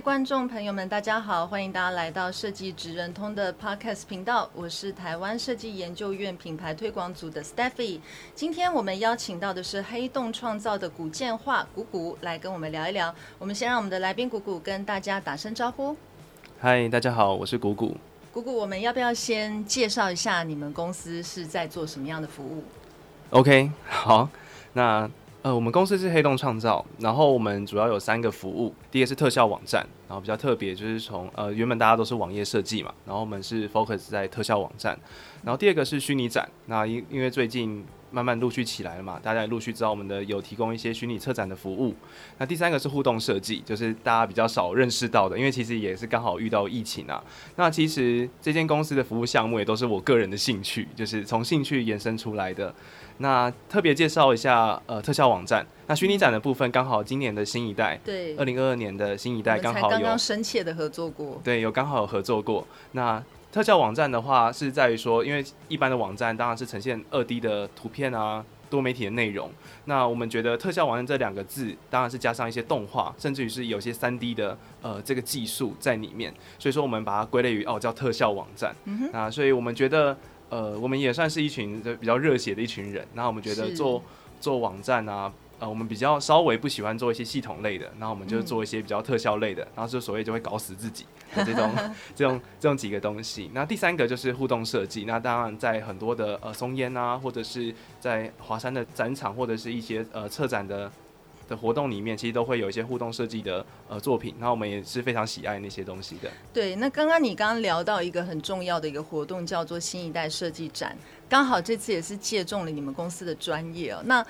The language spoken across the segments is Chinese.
观众朋友们，大家好，欢迎大家来到设计职人通的 Podcast 频道，我是台湾设计研究院品牌推广组的 Stephy。今天我们邀请到的是黑洞创造的古建化古古来跟我们聊一聊。我们先让我们的来宾古古跟大家打声招呼。嗨，大家好，我是古古。古古，我们要不要先介绍一下你们公司是在做什么样的服务？OK，好，那。呃，我们公司是黑洞创造，然后我们主要有三个服务。第一个是特效网站，然后比较特别就是从呃原本大家都是网页设计嘛，然后我们是 focus 在特效网站。然后第二个是虚拟展，那因因为最近慢慢陆续起来了嘛，大家也陆续知道我们的有提供一些虚拟策展的服务。那第三个是互动设计，就是大家比较少认识到的，因为其实也是刚好遇到疫情啊。那其实这间公司的服务项目也都是我个人的兴趣，就是从兴趣延伸出来的。那特别介绍一下，呃，特效网站。那虚拟展的部分，刚好今年的新一代，对，二零二二年的新一代刚好有刚刚深切的合作过，对，有刚好有合作过。那特效网站的话，是在于说，因为一般的网站当然是呈现二 D 的图片啊，多媒体的内容。那我们觉得特效网站这两个字，当然是加上一些动画，甚至于是有些三 D 的呃这个技术在里面。所以说，我们把它归类于哦叫特效网站。嗯。那所以我们觉得。呃，我们也算是一群比较热血的一群人。那我们觉得做做网站啊，呃，我们比较稍微不喜欢做一些系统类的，那我们就做一些比较特效类的，嗯、然后就所谓就会搞死自己的这种 这种这种几个东西。那第三个就是互动设计。那当然在很多的呃松烟啊，或者是在华山的展场，或者是一些呃策展的。的活动里面，其实都会有一些互动设计的呃作品，然后我们也是非常喜爱那些东西的。对，那刚刚你刚刚聊到一个很重要的一个活动，叫做新一代设计展，刚好这次也是借重了你们公司的专业哦。那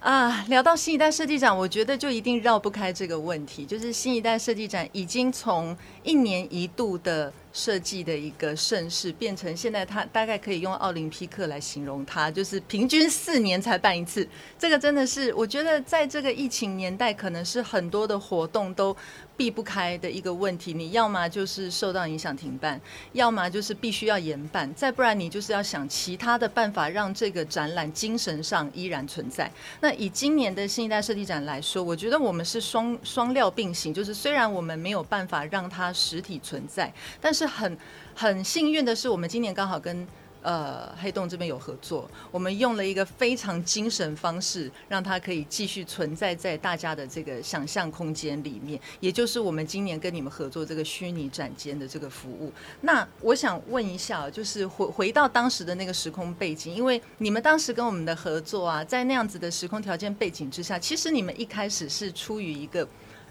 啊，聊到新一代设计展，我觉得就一定绕不开这个问题，就是新一代设计展已经从一年一度的。设计的一个盛世，变成现在它大概可以用奥林匹克来形容它，就是平均四年才办一次。这个真的是，我觉得在这个疫情年代，可能是很多的活动都避不开的一个问题。你要么就是受到影响停办，要么就是必须要延办，再不然你就是要想其他的办法，让这个展览精神上依然存在。那以今年的新一代设计展来说，我觉得我们是双双料并行，就是虽然我们没有办法让它实体存在，但是是很很幸运的是，我们今年刚好跟呃黑洞这边有合作，我们用了一个非常精神方式，让它可以继续存在在大家的这个想象空间里面，也就是我们今年跟你们合作这个虚拟展间的这个服务。那我想问一下，就是回回到当时的那个时空背景，因为你们当时跟我们的合作啊，在那样子的时空条件背景之下，其实你们一开始是出于一个。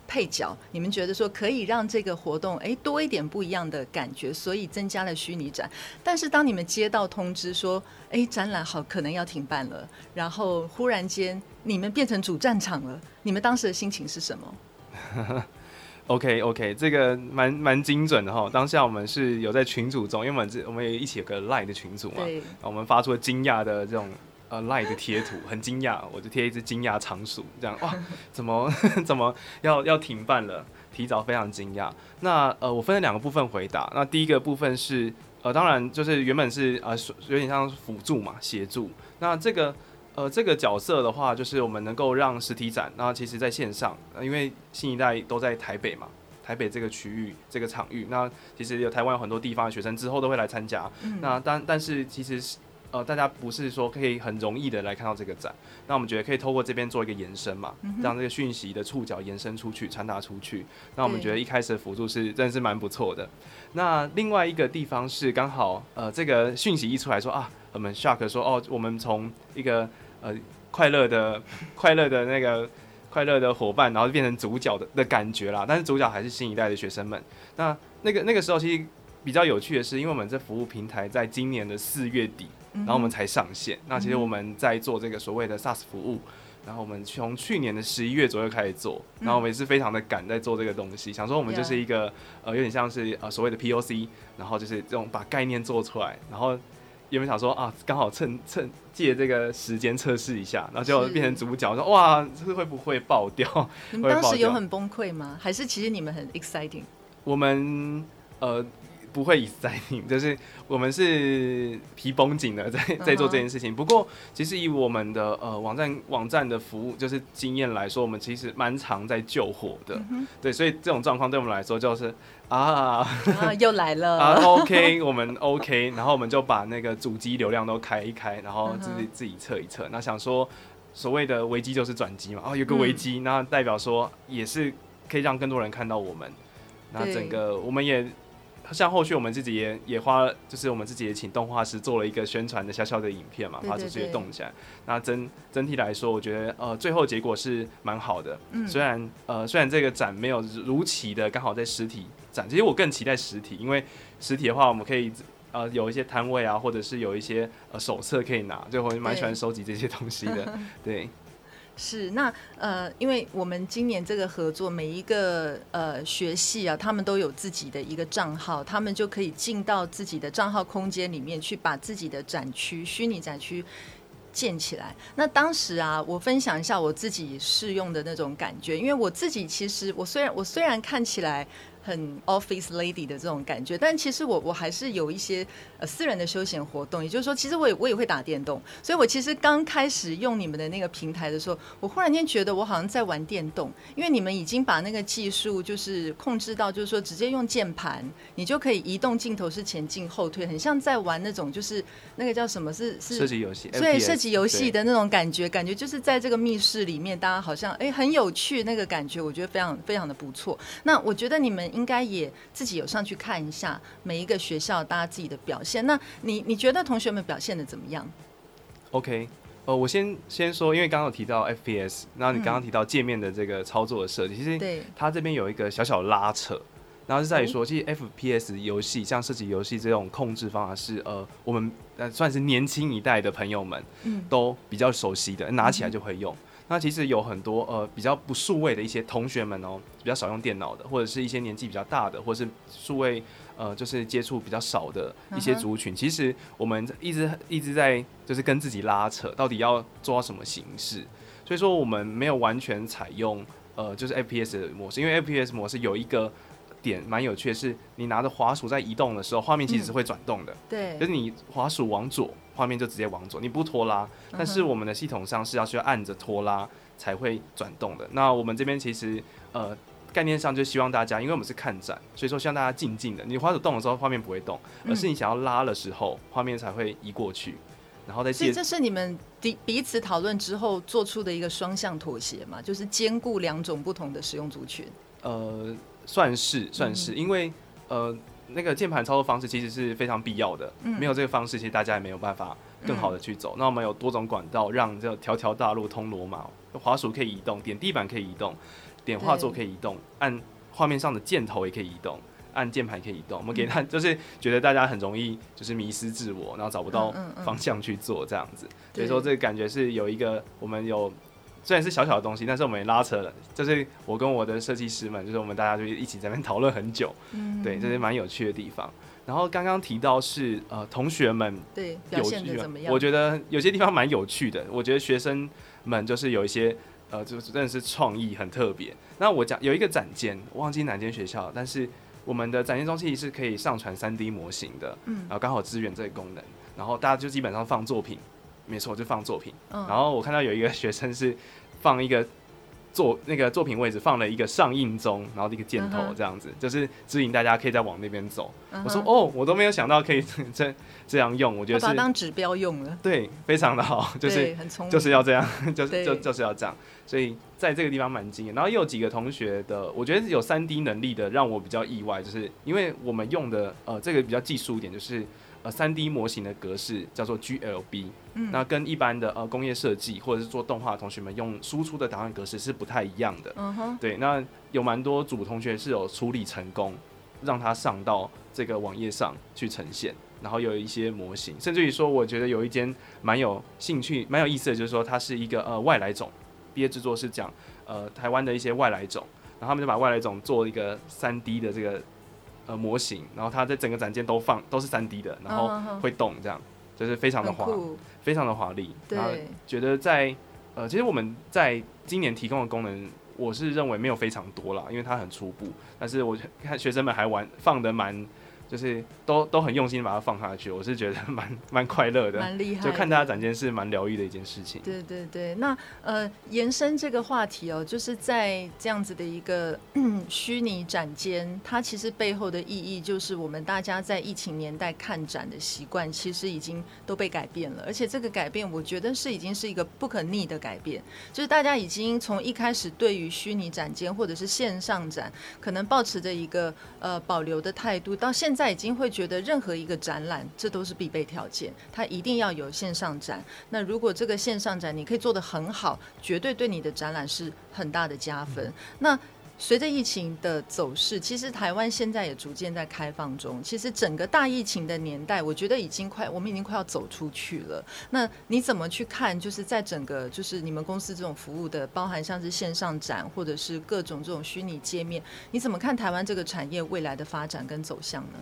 配角，你们觉得说可以让这个活动诶多一点不一样的感觉，所以增加了虚拟展。但是当你们接到通知说，诶展览好可能要停办了，然后忽然间你们变成主战场了，你们当时的心情是什么？OK OK，这个蛮蛮精准的哈。当下我们是有在群组中，因为我们这我们也一起有个 Line 的群组嘛，对我们发出了惊讶的这种。呃，Line 的贴图很惊讶，我就贴一只惊讶仓鼠，这样哇，怎么 怎么要要停办了？提早非常惊讶。那呃，我分了两个部分回答。那第一个部分是呃，当然就是原本是呃有点像辅助嘛，协助。那这个呃这个角色的话，就是我们能够让实体展，那其实在线上，呃，因为新一代都在台北嘛，台北这个区域这个场域，那其实有台湾有很多地方的学生之后都会来参加。嗯、那但但是其实。呃，大家不是说可以很容易的来看到这个展，那我们觉得可以透过这边做一个延伸嘛，嗯、让这个讯息的触角延伸出去，传达出去。那我们觉得一开始的辅助是真的是蛮不错的。那另外一个地方是刚好，呃，这个讯息一出来说啊，我们 Shark 说哦，我们从一个呃快乐的 快乐的那个快乐的伙伴，然后变成主角的的感觉啦。但是主角还是新一代的学生们。那那个那个时候其实比较有趣的是，因为我们这服务平台在今年的四月底。然后我们才上线。那其实我们在做这个所谓的 SaaS 服务，然后我们从去年的十一月左右开始做，然后我们也是非常的赶在做这个东西，想说我们就是一个呃有点像是呃所谓的 POC，然后就是这种把概念做出来，然后有没有想说啊，刚好趁趁借这个时间测试一下，然后就变成主角，说哇，这会不会爆掉？你们 当时有很崩溃吗？还是其实你们很 exciting？我们呃。不会 exciting，就是我们是皮绷紧的在在做这件事情。Uh. 不过，其实以我们的呃网站网站的服务就是经验来说，我们其实蛮常在救火的。Uh. 对，所以这种状况对我们来说就是啊，uh. 又来了 啊。OK，我们 OK，然后我们就把那个主机流量都开一开，然后自己、uh. 自己测一测。那想说，所谓的危机就是转机嘛。哦，有个危机，那、嗯、代表说也是可以让更多人看到我们。那整个我们也。像后续我们自己也也花，就是我们自己也请动画师做了一个宣传的小小的影片嘛，发出去动起来。那整整体来说，我觉得呃最后结果是蛮好的。嗯，虽然呃虽然这个展没有如期的刚好在实体展，其实我更期待实体，因为实体的话我们可以呃有一些摊位啊，或者是有一些呃手册可以拿，就我蛮喜欢收集这些东西的。对。是，那呃，因为我们今年这个合作，每一个呃学系啊，他们都有自己的一个账号，他们就可以进到自己的账号空间里面去，把自己的展区、虚拟展区建起来。那当时啊，我分享一下我自己试用的那种感觉，因为我自己其实我虽然我虽然看起来。很 office lady 的这种感觉，但其实我我还是有一些呃私人的休闲活动，也就是说，其实我也我也会打电动，所以我其实刚开始用你们的那个平台的时候，我忽然间觉得我好像在玩电动，因为你们已经把那个技术就是控制到，就是说直接用键盘，你就可以移动镜头是前进后退，很像在玩那种就是那个叫什么是是射击游戏，对射击游戏的那种感觉，感觉就是在这个密室里面，大家好像哎、欸、很有趣那个感觉，我觉得非常非常的不错。那我觉得你们。应该也自己有上去看一下每一个学校大家自己的表现。那你你觉得同学们表现的怎么样？OK，呃，我先先说，因为刚刚有提到 FPS，那你刚刚提到界面的这个操作的设计，嗯、其实它这边有一个小小拉扯，然后是在于说，其实 FPS 游戏像射击游戏这种控制方法是呃，我们呃算是年轻一代的朋友们都比较熟悉的，拿起来就会用。嗯那其实有很多呃比较不数位的一些同学们哦，比较少用电脑的，或者是一些年纪比较大的，或者是数位呃就是接触比较少的一些族群。其实我们一直一直在就是跟自己拉扯，到底要做到什么形式。所以说我们没有完全采用呃就是 FPS 的模式，因为 FPS 模式有一个点蛮有趣的是，你拿着滑鼠在移动的时候，画面其实是会转动的。对，就是你滑鼠往左。画面就直接往左，你不拖拉，但是我们的系统上是要需要按着拖拉才会转动的。那我们这边其实呃概念上就希望大家，因为我们是看展，所以说希望大家静静的。你滑鼠动的时候，画面不会动，而是你想要拉的时候，画面才会移过去，然后再接。这是你们彼彼此讨论之后做出的一个双向妥协嘛？就是兼顾两种不同的使用族群。呃，算是算是，因为呃。那个键盘操作方式其实是非常必要的，没有这个方式，其实大家也没有办法更好的去走。那我们有多种管道，让这条条大路通罗马。滑鼠可以移动，点地板可以移动，点画作可以移动，按画面上的箭头也可以移动，按键盘可以移动。我们给他 就是觉得大家很容易就是迷失自我，然后找不到方向去做这样子。所以说这个感觉是有一个我们有。虽然是小小的东西，但是我们也拉扯了，就是我跟我的设计师们，就是我们大家就一起在那边 讨论很久，嗯，对，这是蛮有趣的地方。然后刚刚提到是呃同学们对表现的怎么样？我觉得有些地方蛮有趣的。我觉得学生们就是有一些呃，就是真的是创意很特别。那我讲有一个展间，忘记哪间学校，但是我们的展间中心是可以上传三 D 模型的，嗯，然后刚好支援这个功能，然后大家就基本上放作品。没错，就放作品。嗯、然后我看到有一个学生是放一个作那个作品位置放了一个上映中，然后一个箭头这样子，嗯、就是指引大家可以再往那边走。嗯、我说哦，我都没有想到可以这这样用，我觉得是把当指标用了。对，非常的好，就是就是要这样，就是就就是要这样。所以在这个地方蛮惊艳。然后又有几个同学的，我觉得有三 D 能力的，让我比较意外，就是因为我们用的呃这个比较技术一点，就是。呃，三 D 模型的格式叫做 GLB，嗯，那跟一般的呃工业设计或者是做动画的同学们用输出的档案格式是不太一样的，嗯哼，对，那有蛮多组同学是有处理成功，让它上到这个网页上去呈现，然后有一些模型，甚至于说，我觉得有一间蛮有兴趣、蛮有意思的，就是说它是一个呃外来种，毕业制作是讲呃台湾的一些外来种，然后他们就把外来种做一个三 D 的这个呃模型，然后它在整个展间都放都是三 D 的，然后会动这样，就是非常的华，非常的华丽。然后觉得在呃其实我们在今年提供的功能，我是认为没有非常多啦，因为它很初步，但是我看学生们还玩放的蛮。就是都都很用心把它放下去，我是觉得蛮蛮快乐的，蛮厉害。就看大家展间是蛮疗愈的一件事情。对对对，那呃延伸这个话题哦，就是在这样子的一个 虚拟展间，它其实背后的意义就是我们大家在疫情年代看展的习惯，其实已经都被改变了。而且这个改变，我觉得是已经是一个不可逆的改变，就是大家已经从一开始对于虚拟展间或者是线上展，可能抱持着一个呃保留的态度，到现在。在已经会觉得任何一个展览，这都是必备条件，它一定要有线上展。那如果这个线上展你可以做得很好，绝对对你的展览是很大的加分。那随着疫情的走势，其实台湾现在也逐渐在开放中。其实整个大疫情的年代，我觉得已经快，我们已经快要走出去了。那你怎么去看？就是在整个就是你们公司这种服务的，包含像是线上展或者是各种这种虚拟界面，你怎么看台湾这个产业未来的发展跟走向呢？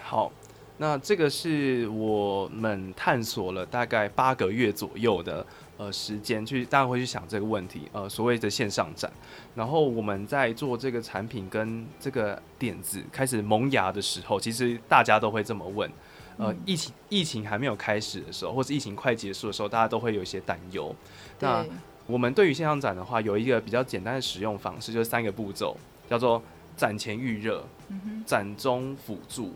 好，那这个是我们探索了大概八个月左右的。呃，时间去大家会去想这个问题，呃，所谓的线上展，然后我们在做这个产品跟这个点子开始萌芽的时候，其实大家都会这么问，呃，疫情疫情还没有开始的时候，或是疫情快结束的时候，大家都会有一些担忧。那我们对于线上展的话，有一个比较简单的使用方式，就是三个步骤，叫做展前预热，展中辅助。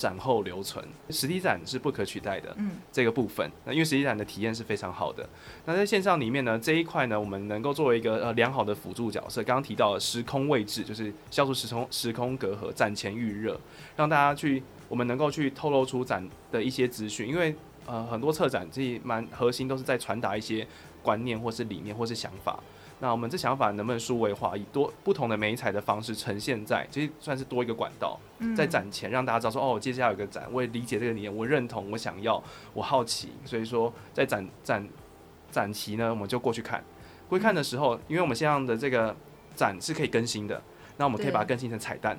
展后留存，实体展是不可取代的。嗯，这个部分，那因为实体展的体验是非常好的。那在线上里面呢，这一块呢，我们能够作为一个呃良好的辅助角色。刚刚提到的时空位置，就是消除时空时空隔阂，展前预热，让大家去，我们能够去透露出展的一些资讯。因为呃很多策展这蛮核心都是在传达一些观念或是理念或是想法。那我们这想法能不能数位化，以多不同的媒材的方式呈现在，其实算是多一个管道，在展前让大家知道说，哦，接下来有个展，我也理解这个理念，我认同，我想要，我好奇，所以说在展展展期呢，我们就过去看，过去看的时候，因为我们现在的这个展是可以更新的，那我们可以把它更新成彩蛋。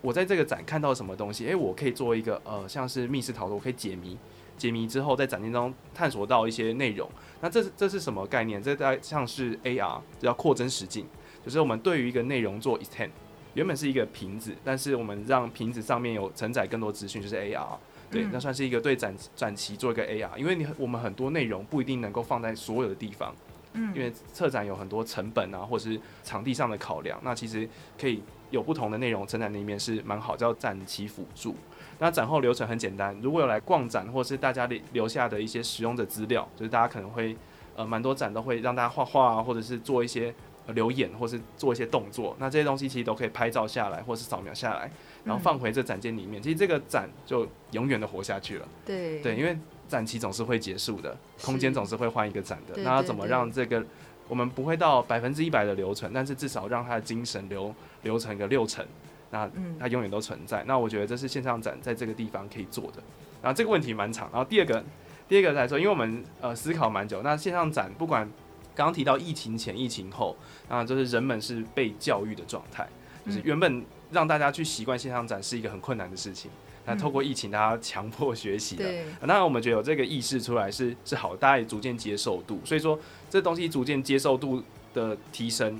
我在这个展看到什么东西，诶，我可以做一个呃，像是密室逃脱，我可以解谜。解谜之后，在展厅中探索到一些内容。那这是这是什么概念？这大概像是 AR，叫扩增实境，就是我们对于一个内容做 extend。原本是一个瓶子，但是我们让瓶子上面有承载更多资讯，就是 AR。对，那算是一个对展展期做一个 AR。因为你我们很多内容不一定能够放在所有的地方，嗯，因为策展有很多成本啊，或是场地上的考量。那其实可以有不同的内容承载里面是蛮好，叫展期辅助。那展后流程很简单，如果有来逛展，或是大家留留下的一些使用者资料，就是大家可能会，呃，蛮多展都会让大家画画啊，或者是做一些留言，或是做一些动作。那这些东西其实都可以拍照下来，或是扫描下来，然后放回这展间里面。其实这个展就永远的活下去了。对对，因为展期总是会结束的，空间总是会换一个展的。那要怎么让这个我们不会到百分之一百的留存，但是至少让它的精神留留成个六成。那它永远都存在。那我觉得这是线上展在这个地方可以做的。然后这个问题蛮长。然后第二个，第二个来说，因为我们呃思考蛮久。那线上展不管刚刚提到疫情前、疫情后，啊，就是人们是被教育的状态，就是原本让大家去习惯线上展是一个很困难的事情。那透过疫情，大家强迫学习的。当然我们觉得有这个意识出来是是好，大家也逐渐接受度。所以说这东西逐渐接受度的提升。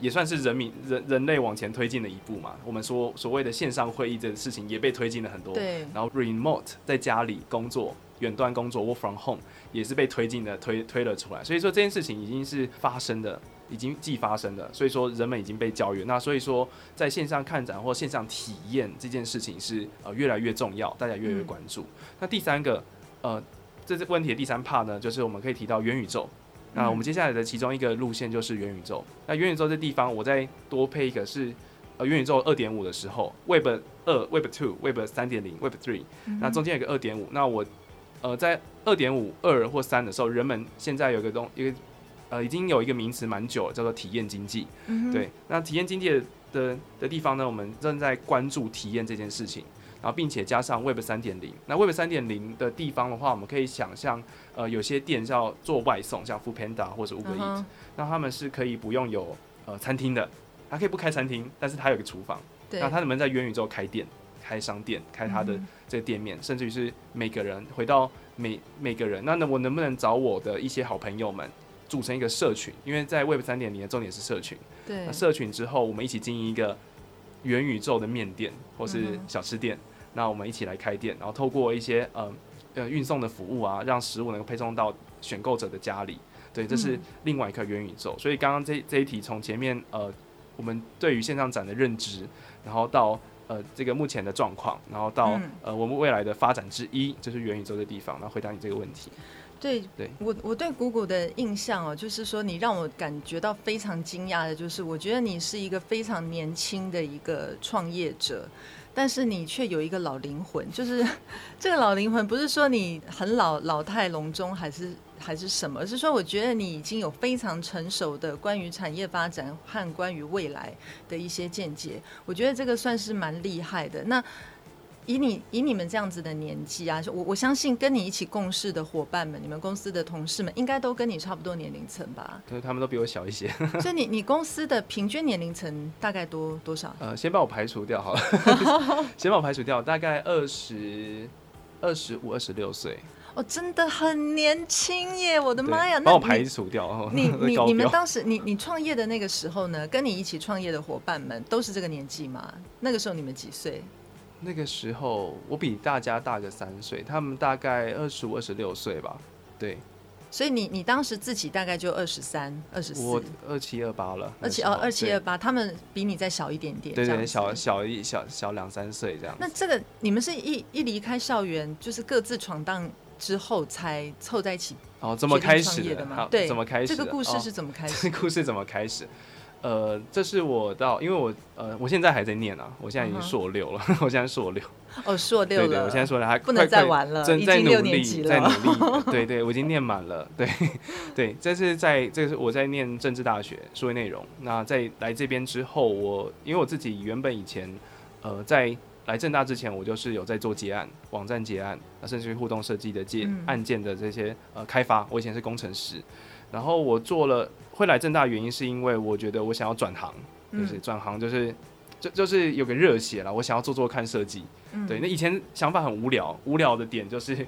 也算是人民人人类往前推进的一步嘛。我们说所谓的线上会议这个事情也被推进了很多。对。然后 remote 在家里工作、远端工作 work from home 也是被推进的，推推了出来。所以说这件事情已经是发生的，已经既发生的。所以说人们已经被教育。那所以说在线上看展或线上体验这件事情是呃越来越重要，大家越来越关注。嗯、那第三个呃这是问题的第三 part 呢，就是我们可以提到元宇宙。那我们接下来的其中一个路线就是元宇宙。那元宇宙这地方，我再多配一个是，呃，元宇宙二点五的时候，Web 二、Web two、Web 三点零、Web three，那中间有个二点五。那我，呃，在二点五、二或三的时候，人们现在有个东一个，呃，已经有一个名词蛮久了，叫做体验经济。对，那体验经济的的的地方呢，我们正在关注体验这件事情。然后并且加上 Web 三点零。那 Web 三点零的地方的话，我们可以想象，呃，有些店叫做外送，像 Foodpanda 或者 Uber Eats，那他们是可以不用有呃餐厅的，他可以不开餐厅，但是他有个厨房，对。那他能不能在元宇宙开店、开商店、开他的这个店面，嗯、甚至于是每个人回到每每个人，那那我能不能找我的一些好朋友们？组成一个社群，因为在 Web 三点零的重点是社群。对，那社群之后，我们一起经营一个元宇宙的面店或是小吃店。嗯、那我们一起来开店，然后透过一些呃呃运送的服务啊，让食物能够配送到选购者的家里。对，这是另外一个元宇宙。嗯、所以刚刚这这一题从前面呃我们对于线上展的认知，然后到呃这个目前的状况，然后到、嗯、呃我们未来的发展之一，就是元宇宙的地方。然后回答你这个问题。对，对我我对谷谷的印象哦，就是说你让我感觉到非常惊讶的，就是我觉得你是一个非常年轻的一个创业者，但是你却有一个老灵魂，就是这个老灵魂不是说你很老老态龙钟还是还是什么，而是说我觉得你已经有非常成熟的关于产业发展和关于未来的一些见解，我觉得这个算是蛮厉害的。那。以你以你们这样子的年纪啊，我我相信跟你一起共事的伙伴们，你们公司的同事们，应该都跟你差不多年龄层吧？对，他们都比我小一些。所以你你公司的平均年龄层大概多多少？呃，先把我排除掉好了，先把我排除掉，大概二十二十五、二十六岁。哦，真的很年轻耶！我的妈呀，那我排除掉。你 你你，你们当时你你创业的那个时候呢？跟你一起创业的伙伴们都是这个年纪吗？那个时候你们几岁？那个时候我比大家大个三岁，他们大概二十五、二十六岁吧。对，所以你你当时自己大概就二十三、二十四，我二七二八了。二七哦，二七二八，他们比你再小一点点，对对，小小一小小两三岁这样。那这个你们是一一离开校园，就是各自闯荡之后才凑在一起哦？怎么开始的吗？对，怎么开始？这个故事是怎么开始？这个故事怎么开始？呃，这是我到，因为我呃，我现在还在念啊，我现在已经硕六了，uh. 我现在硕六。哦，硕六了。对对，我现在硕六，还不能再玩了，正在努力，在努力。对对，我已经念满了。对 对，这是在这个是我在念政治大学数位内容。那在来这边之后，我因为我自己原本以前呃在来政大之前，我就是有在做结案、网站结案，那甚至于互动设计的接案件的这些呃开发。我以前是工程师，然后我做了。会来正大的原因是因为我觉得我想要转行，就是转行就是就就是有个热血啦，我想要做做看设计。对，那以前想法很无聊，无聊的点就是，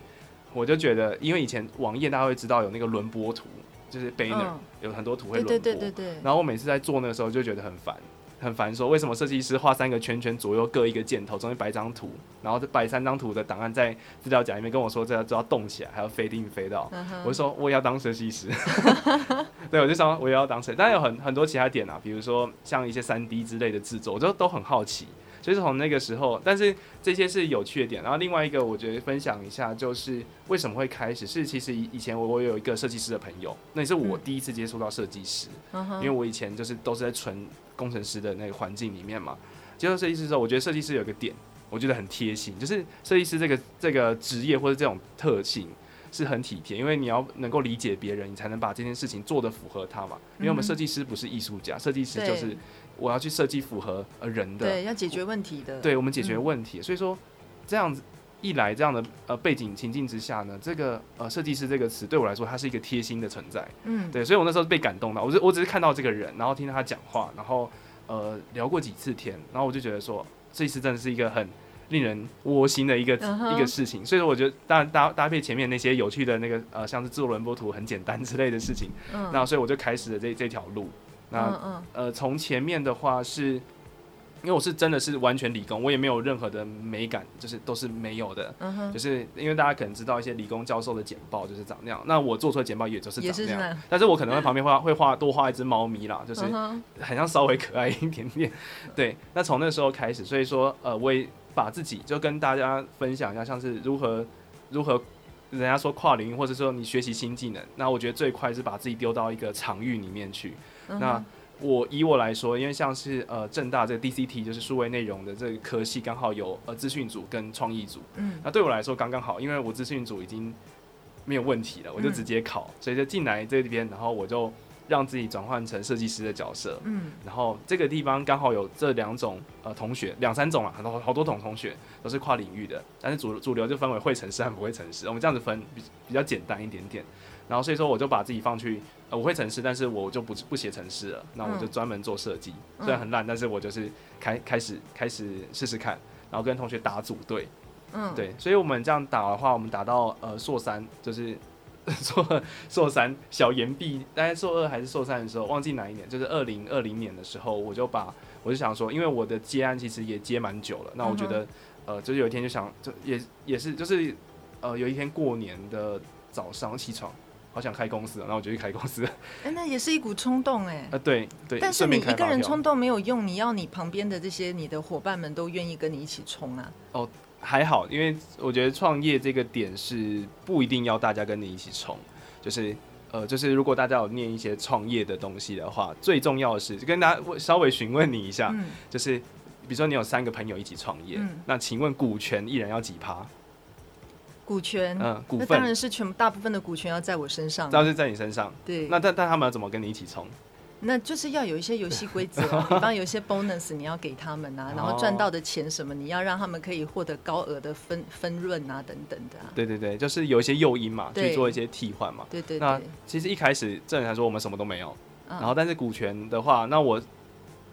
我就觉得，因为以前网页大家会知道有那个轮播图，就是 banner 有很多图会轮播，对对对对对。然后我每次在做那个时候就觉得很烦。很烦，说为什么设计师画三个圈圈，左右各一个箭头，中间摆一张图，然后摆三张图的档案在资料夹里面，跟我说这要都要动起来，还要飞定飞到。Uh huh. 我就说我也要当设计师，对，我就说我也要当设计师。当然有很很多其他点啊，比如说像一些三 D 之类的制作，我就都很好奇。所以从那个时候，但是这些是有趣的点。然后另外一个，我觉得分享一下，就是为什么会开始是其实以前我我有一个设计师的朋友，那也是我第一次接触到设计师，嗯、因为我以前就是都是在纯工程师的那个环境里面嘛。接受设计师之后，我觉得设计师有个点，我觉得很贴心，就是设计师这个这个职业或者这种特性是很体贴，因为你要能够理解别人，你才能把这件事情做得符合他嘛。因为我们设计师不是艺术家，设计师就是。我要去设计符合呃人的，对，要解决问题的，对，我们解决问题。嗯、所以说，这样子一来，这样的呃背景情境之下呢，这个呃设计师这个词对我来说，它是一个贴心的存在。嗯，对，所以我那时候被感动到，我只我只是看到这个人，然后听到他讲话，然后呃聊过几次天，然后我就觉得说，设计师真的是一个很令人窝心的一个、uh huh、一个事情。所以说，我觉得当然搭搭配前面那些有趣的那个呃像是制作轮播图很简单之类的事情，嗯，那所以我就开始了这这条路。那、嗯嗯、呃，从前面的话是，因为我是真的是完全理工，我也没有任何的美感，就是都是没有的。嗯、哼就是因为大家可能知道一些理工教授的简报就是长那样，那我做出的简报也就是长那样。但是我可能会旁边画会画 多画一只猫咪啦，就是很像稍微可爱一点点。对，那从那时候开始，所以说呃，我也把自己就跟大家分享一下，像是如何如何人家说跨领域，或者说你学习新技能，那我觉得最快是把自己丢到一个场域里面去。那我以我来说，因为像是呃正大这个 DCT 就是数位内容的这个科系，刚好有呃资讯组跟创意组。嗯，那对我来说刚刚好，因为我资讯组已经没有问题了，我就直接考，嗯、所以就进来这边，然后我就让自己转换成设计师的角色。嗯，然后这个地方刚好有这两种呃同学，两三种啊，很多好多种同学都是跨领域的，但是主主流就分为会城市和不会城市。我们这样子分比比较简单一点点。然后所以说我就把自己放去呃我会城市，但是我就不不写城市了，那我就专门做设计。嗯、虽然很烂，但是我就是开开始开始试试看，然后跟同学打组队。嗯，对，所以我们这样打的话，我们打到呃硕三就是。硕硕三小延毕，大概硕二还是硕三的时候，忘记哪一年，就是二零二零年的时候，我就把我就想说，因为我的接案其实也接蛮久了，那我觉得，呃，就是有一天就想，就也也是就是，呃，有一天过年的早上起床，好想开公司，然后我就去开公司。哎，那也是一股冲动哎。呃，对对。但是你一个人冲动没有用，你要你旁边的这些你的伙伴们都愿意跟你一起冲啊。哦。还好，因为我觉得创业这个点是不一定要大家跟你一起冲，就是呃，就是如果大家有念一些创业的东西的话，最重要的是跟大家稍微询问你一下，嗯、就是比如说你有三个朋友一起创业，嗯、那请问股权一人要几趴？股权，嗯，股份。当然是全大部分的股权要在我身上，当然是在你身上。对，那但但他们要怎么跟你一起冲？那就是要有一些游戏规则，比方有一些 bonus 你要给他们啊，然后赚到的钱什么你要让他们可以获得高额的分分润啊等等的、啊。对对对，就是有一些诱因嘛，去做一些替换嘛。对，对对。那其实一开始正常来说我们什么都没有，然后但是股权的话，那我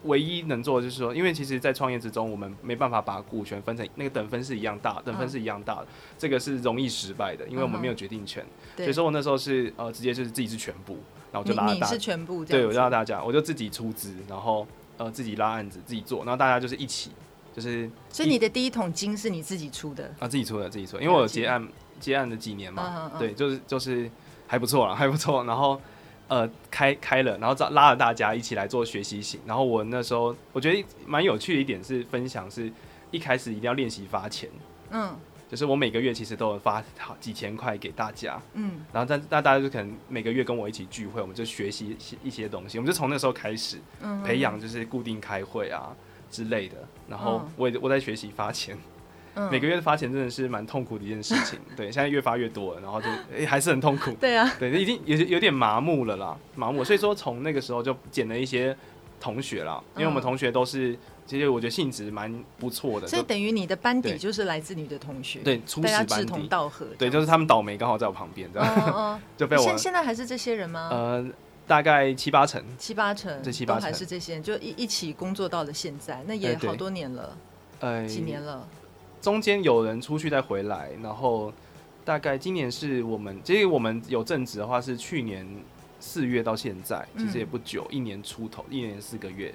唯一能做的就是说，因为其实，在创业之中，我们没办法把股权分成那个等分是一样大，等分是一样大的，这个是容易失败的，因为我们没有决定权。所以说我那时候是呃直接就是自己是全部。然后就拉大，家你是全部对，我就拉大家，我就自己出资，然后呃自己拉案子，自己做，然后大家就是一起，就是。所以你的第一桶金是你自己出的啊？自己出的，自己出的，因为我有接案结案的几年嘛，对，就是就是还不错啦，还不错。然后呃开开了，然后找拉了大家一起来做学习型。然后我那时候我觉得蛮有趣的一点是分享，是一开始一定要练习发钱，嗯。就是我每个月其实都有发好几千块给大家，嗯，然后但那大家就可能每个月跟我一起聚会，我们就学习一些东西，我们就从那时候开始培养，就是固定开会啊之类的。然后我也我在学习发钱，每个月的发钱真的是蛮痛苦的一件事情。对，现在越发越多了，然后就哎还是很痛苦。对啊，对，已经有有点麻木了啦，麻木。所以说从那个时候就捡了一些同学啦，因为我们同学都是。其实我觉得性质蛮不错的，所以等于你的班底就是来自你的同学，对，初始班底，志同道合，对，就是他们倒霉刚好在我旁边，这样，就被我。现现在还是这些人吗？呃，大概七八成，七八成，这七八成还是这些人，就一一起工作到了现在，那也好多年了，呃，几年了。中间有人出去再回来，然后大概今年是我们，其实我们有正职的话是去年四月到现在，其实也不久，一年出头，一年四个月。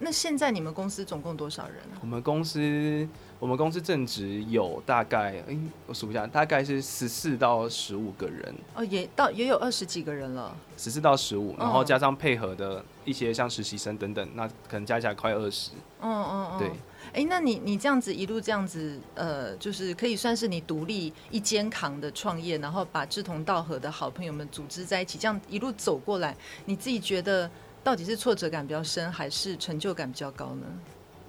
那现在你们公司总共多少人？我们公司，我们公司正职有大概，哎、欸，我数一下，大概是十四到十五个人。哦，也到也有二十几个人了。十四到十五，然后加上配合的一些像实习生等等，那可能加起来快二十。嗯嗯嗯。对。哎、欸，那你你这样子一路这样子，呃，就是可以算是你独立一肩扛的创业，然后把志同道合的好朋友们组织在一起，这样一路走过来，你自己觉得？到底是挫折感比较深，还是成就感比较高呢？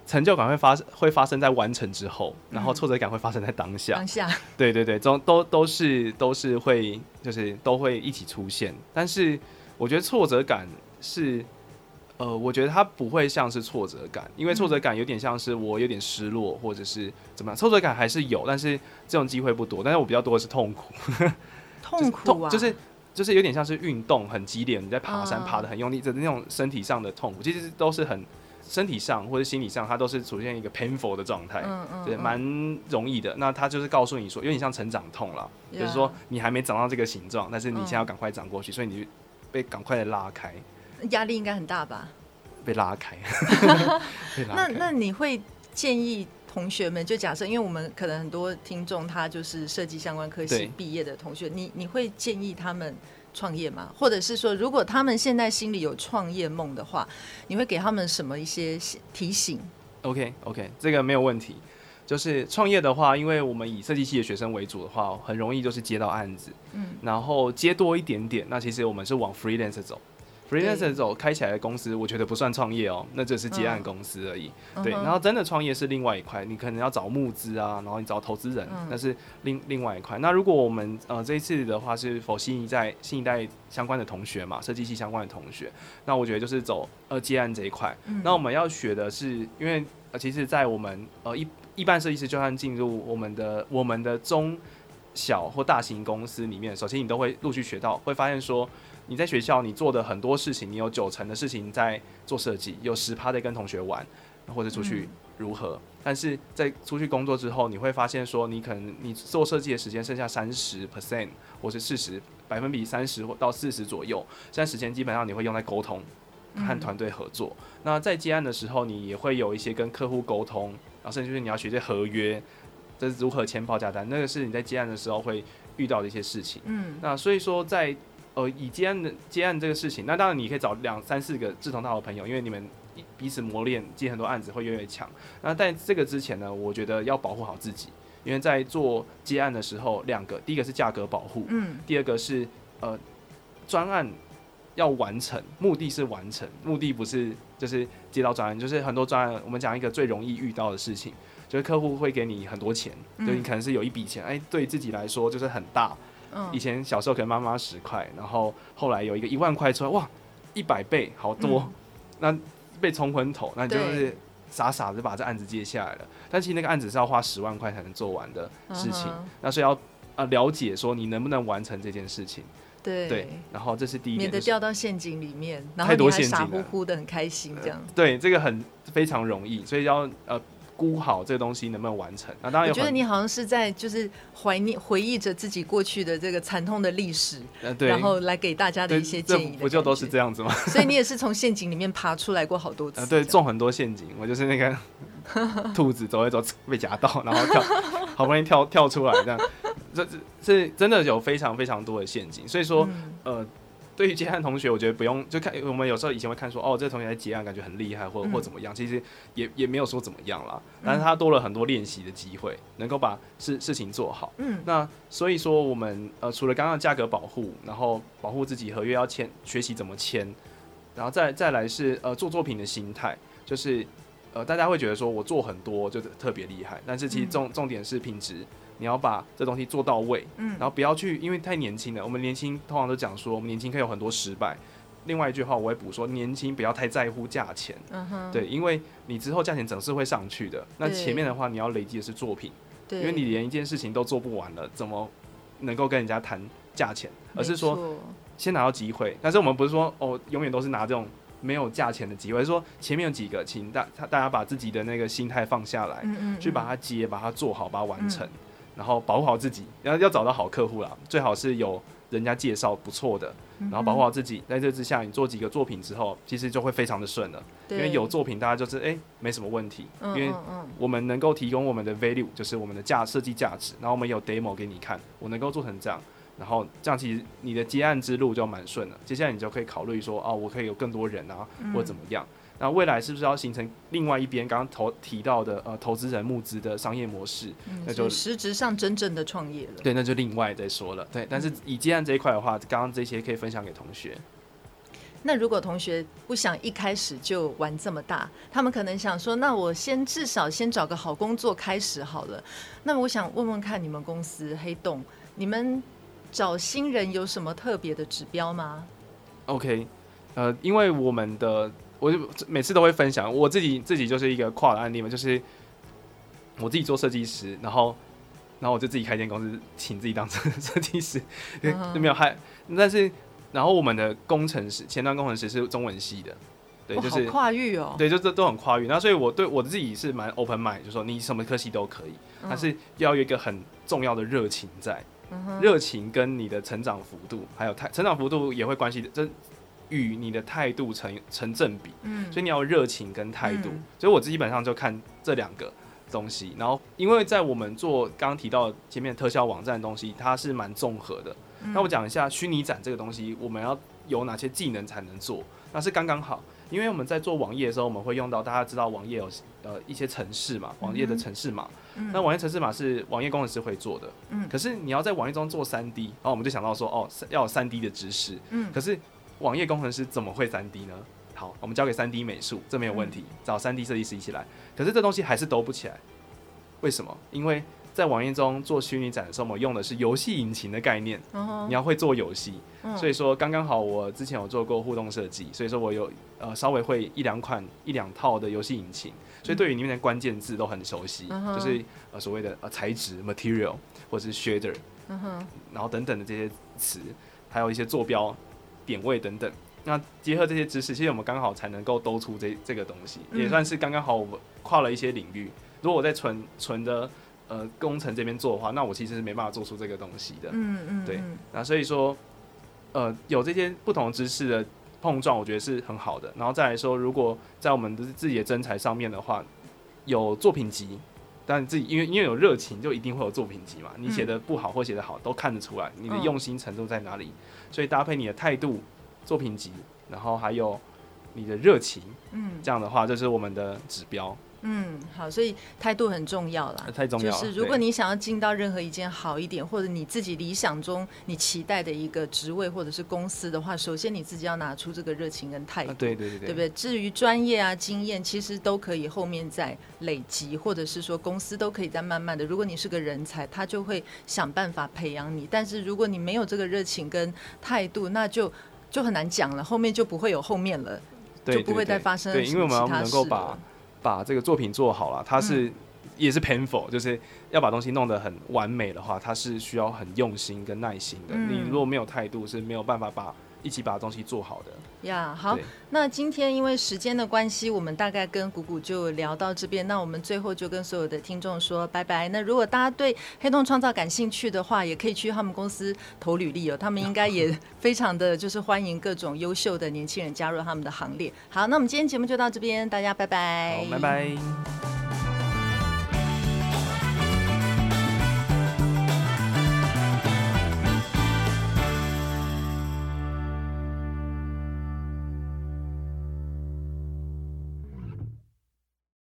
成就感会发生，会发生在完成之后，然后挫折感会发生在当下。当下，对对对，都都都是都是会，就是都会一起出现。但是我觉得挫折感是，呃，我觉得它不会像是挫折感，因为挫折感有点像是我有点失落，或者是怎么样。挫折感还是有，但是这种机会不多。但是我比较多的是痛苦，痛苦啊，就是。就是有点像是运动很激烈，你在爬山爬的很用力，的那种身体上的痛苦，其实都是很身体上或者心理上，它都是出现一个 painful 的状态，嗯嗯，对，蛮容易的。那它就是告诉你说，有点像成长痛了，就是说你还没长到这个形状，但是你现在要赶快长过去，所以你被赶快的拉开，压力应该很大吧？被拉开。那那你会建议同学们，就假设，因为我们可能很多听众他就是设计相关科系毕业的同学，你你会建议他们创业吗？或者是说，如果他们现在心里有创业梦的话，你会给他们什么一些提醒？OK OK，这个没有问题。就是创业的话，因为我们以设计系的学生为主的话，很容易就是接到案子，嗯，然后接多一点点，那其实我们是往 freelance 走。Freelancer 走开起来的公司，我觉得不算创业哦，那只是接案公司而已。嗯、对，然后真的创业是另外一块，你可能要找募资啊，然后你找投资人，那、嗯、是另另外一块。那如果我们呃这一次的话是否新一代新一代相关的同学嘛，设计系相关的同学，那我觉得就是走呃接案这一块。嗯、那我们要学的是，因为呃其实，在我们呃一一般设计师就算进入我们的我们的中小或大型公司里面，首先你都会陆续学到，会发现说。你在学校你做的很多事情，你有九成的事情在做设计，有十趴在跟同学玩，或者出去如何？嗯、但是在出去工作之后，你会发现说，你可能你做设计的时间剩下三十 percent，或是四十百分比三十或到四十左右，这段时间基本上你会用在沟通和团队合作。嗯、那在接案的时候，你也会有一些跟客户沟通，然后甚至就是你要学这些合约，这是如何签报价单，那个是你在接案的时候会遇到的一些事情。嗯，那所以说在。呃，以接案的接案这个事情，那当然你可以找两三四个志同道合的朋友，因为你们彼此磨练，接很多案子会越来越强。那在这个之前呢，我觉得要保护好自己，因为在做接案的时候，两个，第一个是价格保护，嗯，第二个是呃专案要完成，目的是完成，目的不是就是接到专案，就是很多专案，我们讲一个最容易遇到的事情，就是客户会给你很多钱，嗯、就你可能是有一笔钱，哎、欸，对自己来说就是很大。以前小时候可能妈妈十块，然后后来有一个一万块出来，哇，一百倍好多，嗯、那被冲昏头，那你就是傻傻的把这案子接下来了。但其实那个案子是要花十万块才能做完的事情，嗯、那所以要啊了解说你能不能完成这件事情。对对，然后这是第一点，免得掉到陷阱里面，然后你还傻乎乎的很开心这样。对，这个很非常容易，所以要呃。估好这个东西能不能完成？那当然，我觉得你好像是在就是怀念、回忆着自己过去的这个惨痛的历史，呃、对，然后来给大家的一些建议。不就都是这样子吗？所以你也是从陷阱里面爬出来过好多次。呃、对，中很多陷阱。我就是那个 兔子走一走被夹到，然后跳，好不容易跳跳出来，这样，这这真的有非常非常多的陷阱。所以说，嗯、呃。对于接案同学，我觉得不用就看我们有时候以前会看说，哦，这个同学在接案感觉很厉害，或或怎么样，其实也也没有说怎么样啦。但是他多了很多练习的机会，能够把事事情做好。嗯，那所以说我们呃除了刚刚价格保护，然后保护自己合约要签，学习怎么签，然后再再来是呃做作品的心态，就是呃大家会觉得说我做很多就是特别厉害，但是其实重重点是品质。你要把这东西做到位，嗯，然后不要去，因为太年轻了。我们年轻通常都讲说，我们年轻可以有很多失败。另外一句话，我会补说，年轻不要太在乎价钱，嗯哼，对，因为你之后价钱总是会上去的。那前面的话，你要累积的是作品，对，因为你连一件事情都做不完了，怎么能够跟人家谈价钱？而是说，先拿到机会。但是我们不是说哦，永远都是拿这种没有价钱的机会，说前面有几个，请大大家把自己的那个心态放下来，嗯嗯，去把它接，把它做好，把它完成。嗯然后保护好自己，要要找到好客户啦，最好是有人家介绍不错的，然后保护好自己，在这之下，你做几个作品之后，其实就会非常的顺了。因为有作品，大家就是哎，没什么问题。嗯、因为我们能够提供我们的 value，就是我们的价设计价值，然后我们有 demo 给你看，我能够做成这样，然后这样其实你的接案之路就蛮顺了。接下来你就可以考虑说，哦，我可以有更多人啊，或者怎么样。嗯那未来是不是要形成另外一边刚刚投提到的呃投资人募资的商业模式？嗯、那就实质上真正的创业了。对，那就另外再说了。对，但是以接案这一块的话，刚刚这些可以分享给同学。那如果同学不想一开始就玩这么大，他们可能想说，那我先至少先找个好工作开始好了。那我想问问看，你们公司黑洞，你们找新人有什么特别的指标吗？OK，呃，因为我们的。我就每次都会分享我自己，自己就是一个跨的案例嘛，就是我自己做设计师，然后，然后我就自己开间公司，请自己当设设计师，就、uh. 没有害。但是，然后我们的工程师，前端工程师是中文系的，对，就是跨域哦，对，就这都很跨域。那所以我对我自己是蛮 open mind，就是说你什么科系都可以，但是要有一个很重要的热情在，热、uh. 情跟你的成长幅度，还有太成长幅度也会关系的，这。与你的态度成成正比，嗯，所以你要热情跟态度，嗯、所以我基本上就看这两个东西。然后，因为在我们做刚刚提到前面特效网站的东西，它是蛮综合的。嗯、那我讲一下虚拟展这个东西，我们要有哪些技能才能做？那是刚刚好，因为我们在做网页的时候，我们会用到大家知道网页有呃一些程式嘛，网页的程式码。嗯、那网页程式码是网页工程师会做的，嗯，可是你要在网页中做三 D，然后我们就想到说，哦，要有三 D 的知识，嗯，可是。网页工程师怎么会三 D 呢？好，我们交给三 D 美术，这没有问题，嗯、找三 D 设计师一起来。可是这东西还是兜不起来，为什么？因为在网页中做虚拟展的时候，我们用的是游戏引擎的概念，嗯、你要会做游戏，嗯、所以说刚刚好我之前有做过互动设计，所以说我有呃稍微会一两款一两套的游戏引擎，所以对于里面的关键字都很熟悉，嗯、就是呃所谓的呃材质 material 或者是 shader，嗯，然后等等的这些词，还有一些坐标点位等等，那结合这些知识，其实我们刚好才能够兜出这这个东西，嗯、也算是刚刚好我们跨了一些领域。如果我在纯纯的呃，工程这边做的话，那我其实是没办法做出这个东西的。嗯嗯，对。那所以说，呃，有这些不同知识的碰撞，我觉得是很好的。然后再来说，如果在我们的自己的真材上面的话，有作品集，但自己因为因为有热情，就一定会有作品集嘛。你写的不好或写的好，都看得出来你的用心程度在哪里。所以搭配你的态度，作品集，然后还有你的热情，嗯，这样的话，就是我们的指标。嗯，好，所以态度很重要啦。太重要了。就是如果你想要进到任何一间好一点，或者你自己理想中你期待的一个职位或者是公司的话，首先你自己要拿出这个热情跟态度。对对对对，对不对？至于专业啊、经验，其实都可以后面再累积，或者是说公司都可以再慢慢的。如果你是个人才，他就会想办法培养你。但是如果你没有这个热情跟态度，那就就很难讲了，后面就不会有后面了，对对对，就不会再发生其他事了。对，因为我们能够把。把这个作品做好了，它是、嗯、也是 painful，就是要把东西弄得很完美的话，它是需要很用心跟耐心的。嗯、你如果没有态度，是没有办法把一起把东西做好的。呀，yeah, 好，那今天因为时间的关系，我们大概跟谷谷就聊到这边。那我们最后就跟所有的听众说拜拜。那如果大家对黑洞创造感兴趣的话，也可以去他们公司投履历哦。他们应该也非常的就是欢迎各种优秀的年轻人加入他们的行列。好，那我们今天节目就到这边，大家拜拜。好，拜拜。